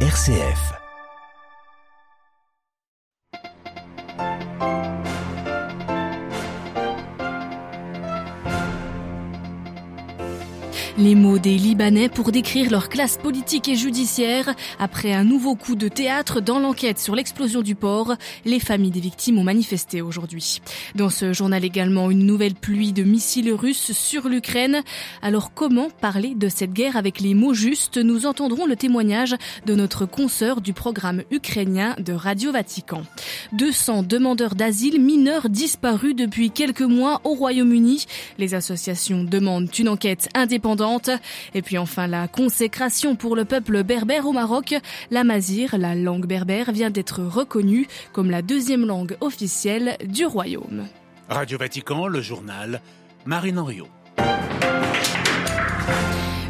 RCF. Les mots des Libanais pour décrire leur classe politique et judiciaire. Après un nouveau coup de théâtre dans l'enquête sur l'explosion du port, les familles des victimes ont manifesté aujourd'hui. Dans ce journal également, une nouvelle pluie de missiles russes sur l'Ukraine. Alors comment parler de cette guerre avec les mots justes? Nous entendrons le témoignage de notre consoeur du programme ukrainien de Radio Vatican. 200 demandeurs d'asile mineurs disparus depuis quelques mois au Royaume-Uni. Les associations demandent une enquête indépendante et puis enfin la consécration pour le peuple berbère au Maroc. La mazir, la langue berbère, vient d'être reconnue comme la deuxième langue officielle du royaume. Radio Vatican, le journal Marine Henriot.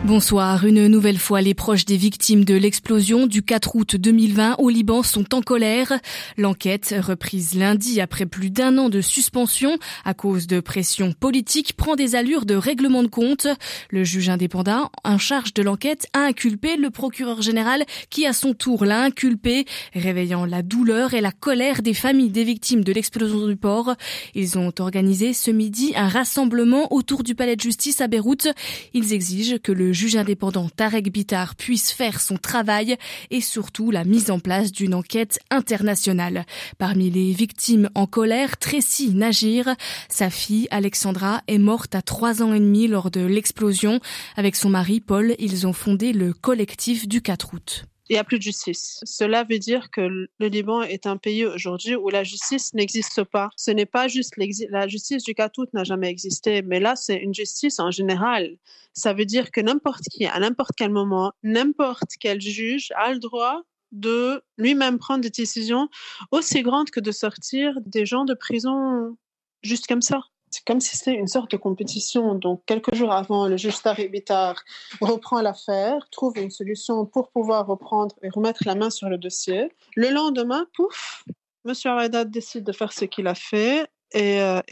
Bonsoir. Une nouvelle fois, les proches des victimes de l'explosion du 4 août 2020 au Liban sont en colère. L'enquête, reprise lundi après plus d'un an de suspension à cause de pression politique, prend des allures de règlement de compte. Le juge indépendant, en charge de l'enquête, a inculpé le procureur général qui, à son tour, l'a inculpé, réveillant la douleur et la colère des familles des victimes de l'explosion du port. Ils ont organisé ce midi un rassemblement autour du palais de justice à Beyrouth. Ils exigent que le juge indépendant Tarek Bitar puisse faire son travail et surtout la mise en place d'une enquête internationale. Parmi les victimes en colère, Tracy Nagir, sa fille Alexandra est morte à trois ans et demi lors de l'explosion. Avec son mari Paul, ils ont fondé le collectif du 4 août il n'y a plus de justice. Cela veut dire que le Liban est un pays aujourd'hui où la justice n'existe pas. Ce n'est pas juste la justice du Katout n'a jamais existé, mais là, c'est une justice en général. Ça veut dire que n'importe qui, à n'importe quel moment, n'importe quel juge a le droit de lui-même prendre des décisions aussi grandes que de sortir des gens de prison juste comme ça c'est comme si c'était une sorte de compétition. Donc, quelques jours avant, le juge Tariq Bitar reprend l'affaire, trouve une solution pour pouvoir reprendre et remettre la main sur le dossier. Le lendemain, pouf, M. Haddad décide de faire ce qu'il a fait. Et, euh,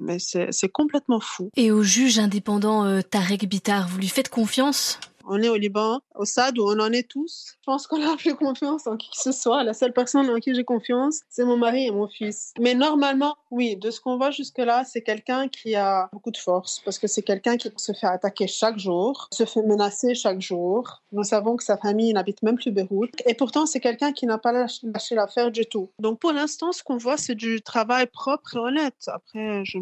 mais c'est complètement fou. Et au juge indépendant euh, Tarek Bitar, vous lui faites confiance? On est au Liban, au stade où on en est tous. Je pense qu'on a plus confiance en qui que ce soit. La seule personne en qui j'ai confiance, c'est mon mari et mon fils. Mais normalement, oui, de ce qu'on voit jusque-là, c'est quelqu'un qui a beaucoup de force parce que c'est quelqu'un qui se fait attaquer chaque jour, se fait menacer chaque jour. Nous savons que sa famille n'habite même plus Beyrouth. Et pourtant, c'est quelqu'un qui n'a pas lâché l'affaire du tout. Donc pour l'instant, ce qu'on voit, c'est du travail propre et honnête. Après, je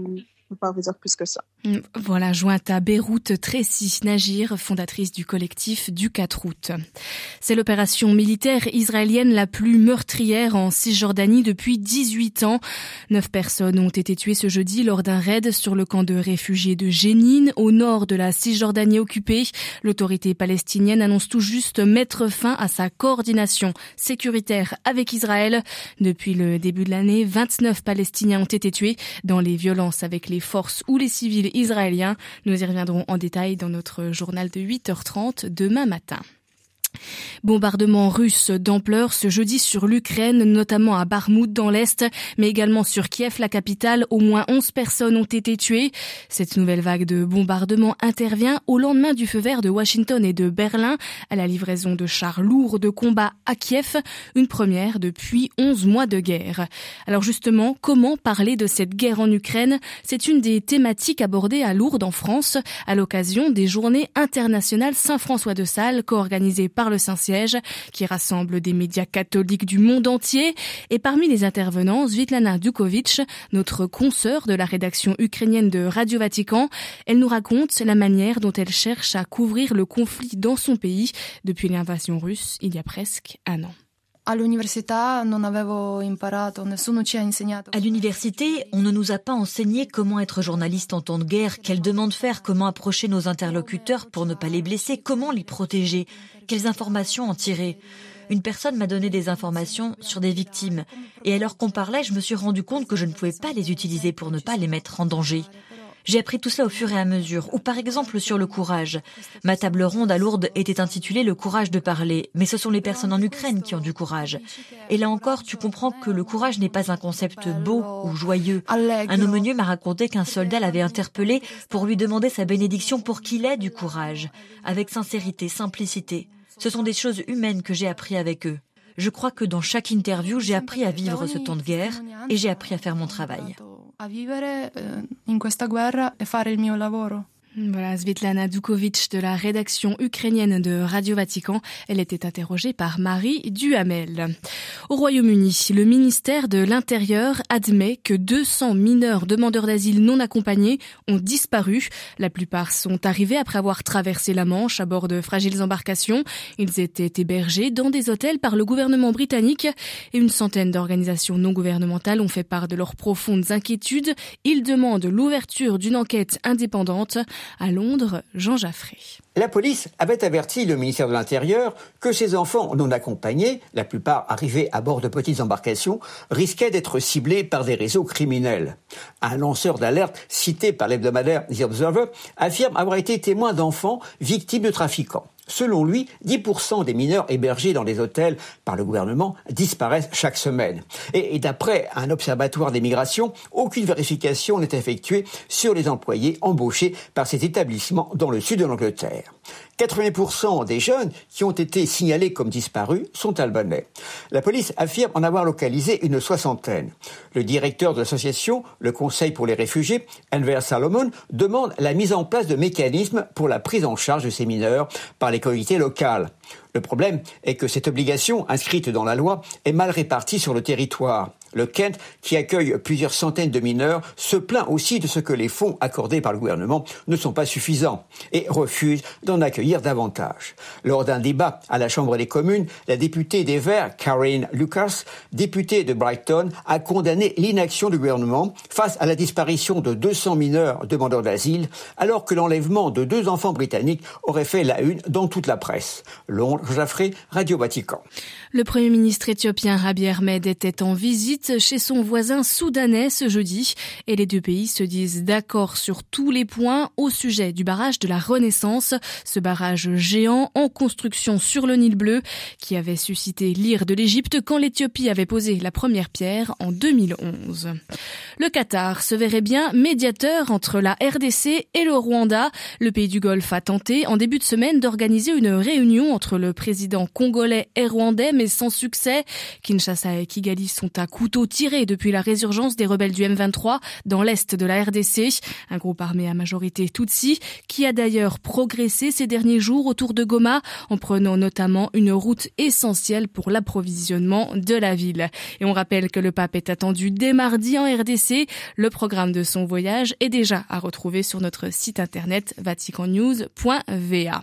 peux pas vous dire plus que ça. Mm, voilà, jointe à Beyrouth, Tracy Nagir, fondatrice du collectif du 4 août. C'est l'opération militaire israélienne la plus meurtrière en Cisjordanie depuis 18 ans. Neuf personnes ont été tuées ce jeudi lors d'un raid sur le camp de réfugiés de Jénine, au nord de la Cisjordanie occupée. L'autorité palestinienne annonce tout juste mettre fin à sa coordination sécuritaire avec Israël. Depuis le début de l'année, 29 Palestiniens ont été tués dans les violences avec les forces ou les civils israéliens. Nous y reviendrons en détail dans notre journal de 8h30 demain matin. Bombardement russe d'ampleur ce jeudi sur l'Ukraine, notamment à Barmout dans l'Est, mais également sur Kiev, la capitale. Au moins 11 personnes ont été tuées. Cette nouvelle vague de bombardement intervient au lendemain du feu vert de Washington et de Berlin à la livraison de chars lourds de combat à Kiev, une première depuis 11 mois de guerre. Alors justement, comment parler de cette guerre en Ukraine? C'est une des thématiques abordées à Lourdes en France à l'occasion des journées internationales Saint-François de Sales co-organisées par le Saint-Siège, qui rassemble des médias catholiques du monde entier. Et parmi les intervenants, Zvitlana Dukovic, notre consoeur de la rédaction ukrainienne de Radio Vatican, elle nous raconte la manière dont elle cherche à couvrir le conflit dans son pays depuis l'invasion russe il y a presque un an. À l'université, on ne nous a pas enseigné comment être journaliste en temps de guerre, quelles demandes faire, comment approcher nos interlocuteurs pour ne pas les blesser, comment les protéger, quelles informations en tirer. Une personne m'a donné des informations sur des victimes, et alors qu'on parlait, je me suis rendu compte que je ne pouvais pas les utiliser pour ne pas les mettre en danger. J'ai appris tout cela au fur et à mesure, ou par exemple sur le courage. Ma table ronde à Lourdes était intitulée Le courage de parler, mais ce sont les personnes en Ukraine qui ont du courage. Et là encore, tu comprends que le courage n'est pas un concept beau ou joyeux. Un aumônier m'a raconté qu'un soldat l'avait interpellé pour lui demander sa bénédiction pour qu'il ait du courage, avec sincérité, simplicité. Ce sont des choses humaines que j'ai appris avec eux. Je crois que dans chaque interview, j'ai appris à vivre ce temps de guerre et j'ai appris à faire mon travail. a vivere eh, in questa guerra e fare il mio lavoro. Voilà, Svetlana Dukovic de la rédaction ukrainienne de Radio Vatican. Elle était interrogée par Marie Duhamel. Au Royaume-Uni, le ministère de l'Intérieur admet que 200 mineurs demandeurs d'asile non accompagnés ont disparu. La plupart sont arrivés après avoir traversé la Manche à bord de fragiles embarcations. Ils étaient hébergés dans des hôtels par le gouvernement britannique et une centaine d'organisations non gouvernementales ont fait part de leurs profondes inquiétudes. Ils demandent l'ouverture d'une enquête indépendante. À Londres, Jean Jaffré. La police avait averti le ministère de l'Intérieur que ces enfants non accompagnés, la plupart arrivés à bord de petites embarcations, risquaient d'être ciblés par des réseaux criminels. Un lanceur d'alerte cité par l'hebdomadaire The Observer affirme avoir été témoin d'enfants victimes de trafiquants. Selon lui, 10% des mineurs hébergés dans des hôtels par le gouvernement disparaissent chaque semaine. Et, d'après un observatoire des migrations, aucune vérification n'est effectuée sur les employés embauchés par cet établissement dans le sud de l'Angleterre. 80% des jeunes qui ont été signalés comme disparus sont albanais. La police affirme en avoir localisé une soixantaine. Le directeur de l'association, le Conseil pour les réfugiés, Enver Salomon, demande la mise en place de mécanismes pour la prise en charge de ces mineurs par les communautés locales. Le problème est que cette obligation, inscrite dans la loi, est mal répartie sur le territoire. Le Kent, qui accueille plusieurs centaines de mineurs, se plaint aussi de ce que les fonds accordés par le gouvernement ne sont pas suffisants et refuse d'en accueillir davantage. Lors d'un débat à la Chambre des communes, la députée des Verts, Karen Lucas, députée de Brighton, a condamné l'inaction du gouvernement face à la disparition de 200 mineurs demandeurs d'asile, alors que l'enlèvement de deux enfants britanniques aurait fait la une dans toute la presse. Londres, Jaffré, Radio Vatican. Le Premier ministre éthiopien Abiy Ahmed était en visite chez son voisin soudanais ce jeudi et les deux pays se disent d'accord sur tous les points au sujet du barrage de la Renaissance, ce barrage géant en construction sur le Nil bleu qui avait suscité l'ire de l'Égypte quand l'Éthiopie avait posé la première pierre en 2011. Le Qatar se verrait bien médiateur entre la RDC et le Rwanda. Le pays du Golfe a tenté en début de semaine d'organiser une réunion entre le président congolais et rwandais mais sans succès. Kinshasa et Kigali sont à couteau tiré depuis la résurgence des rebelles du M23 dans l'est de la RDC, un groupe armé à majorité Tutsi, qui a d'ailleurs progressé ces derniers jours autour de Goma en prenant notamment une route essentielle pour l'approvisionnement de la ville. Et on rappelle que le pape est attendu dès mardi en RDC. Le programme de son voyage est déjà à retrouver sur notre site internet vaticannews.va.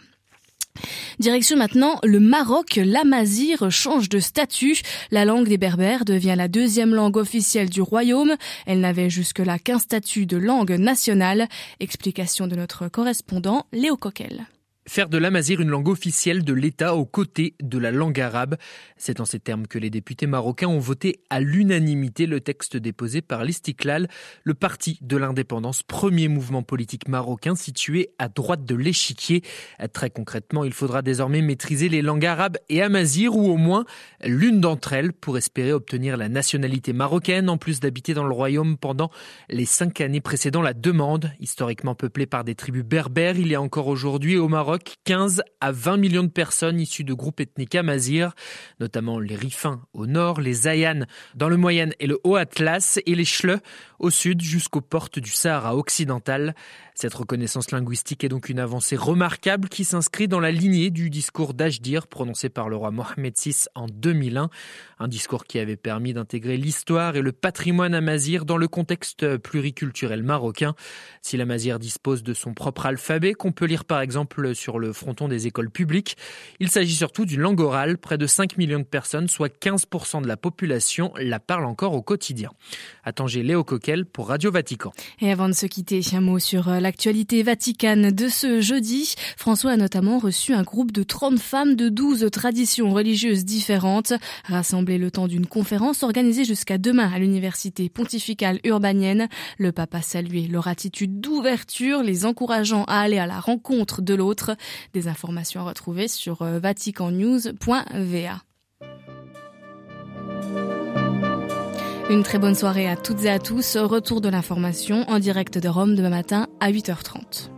Direction maintenant le Maroc, l'amazir change de statut. La langue des Berbères devient la deuxième langue officielle du royaume. Elle n'avait jusque-là qu'un statut de langue nationale. Explication de notre correspondant Léo Coquel. Faire de l'amazir une langue officielle de l'État aux côtés de la langue arabe. C'est en ces termes que les députés marocains ont voté à l'unanimité le texte déposé par l'Istiklal, le parti de l'indépendance, premier mouvement politique marocain situé à droite de l'échiquier. Très concrètement, il faudra désormais maîtriser les langues arabes et amazir, ou au moins l'une d'entre elles, pour espérer obtenir la nationalité marocaine, en plus d'habiter dans le royaume pendant les cinq années précédant la demande. Historiquement peuplée par des tribus berbères, il a encore aujourd'hui au Maroc 15 à 20 millions de personnes issues de groupes ethniques amazirs, notamment les Rifins au nord, les Ayanes dans le Moyen et le Haut Atlas et les Schleux au sud jusqu'aux portes du Sahara occidental. Cette reconnaissance linguistique est donc une avancée remarquable qui s'inscrit dans la lignée du discours d'Ajdir prononcé par le roi Mohamed VI en 2001, un discours qui avait permis d'intégrer l'histoire et le patrimoine amazir dans le contexte pluriculturel marocain. Si l'amazir dispose de son propre alphabet qu'on peut lire par exemple sur le fronton des écoles publiques, il s'agit surtout d'une langue orale, près de 5 millions de personnes, soit 15% de la population la parlent encore au quotidien. À Tanger, Léo Coquel pour Radio Vatican. Et avant de se quitter, un mot sur la l'actualité vaticane de ce jeudi. François a notamment reçu un groupe de 30 femmes de 12 traditions religieuses différentes, rassemblées le temps d'une conférence organisée jusqu'à demain à l'université pontificale urbanienne. Le pape a salué leur attitude d'ouverture, les encourageant à aller à la rencontre de l'autre. Des informations à retrouver sur euh, vaticannews.va. Une très bonne soirée à toutes et à tous. Retour de l'information en direct de Rome demain matin à 8h30.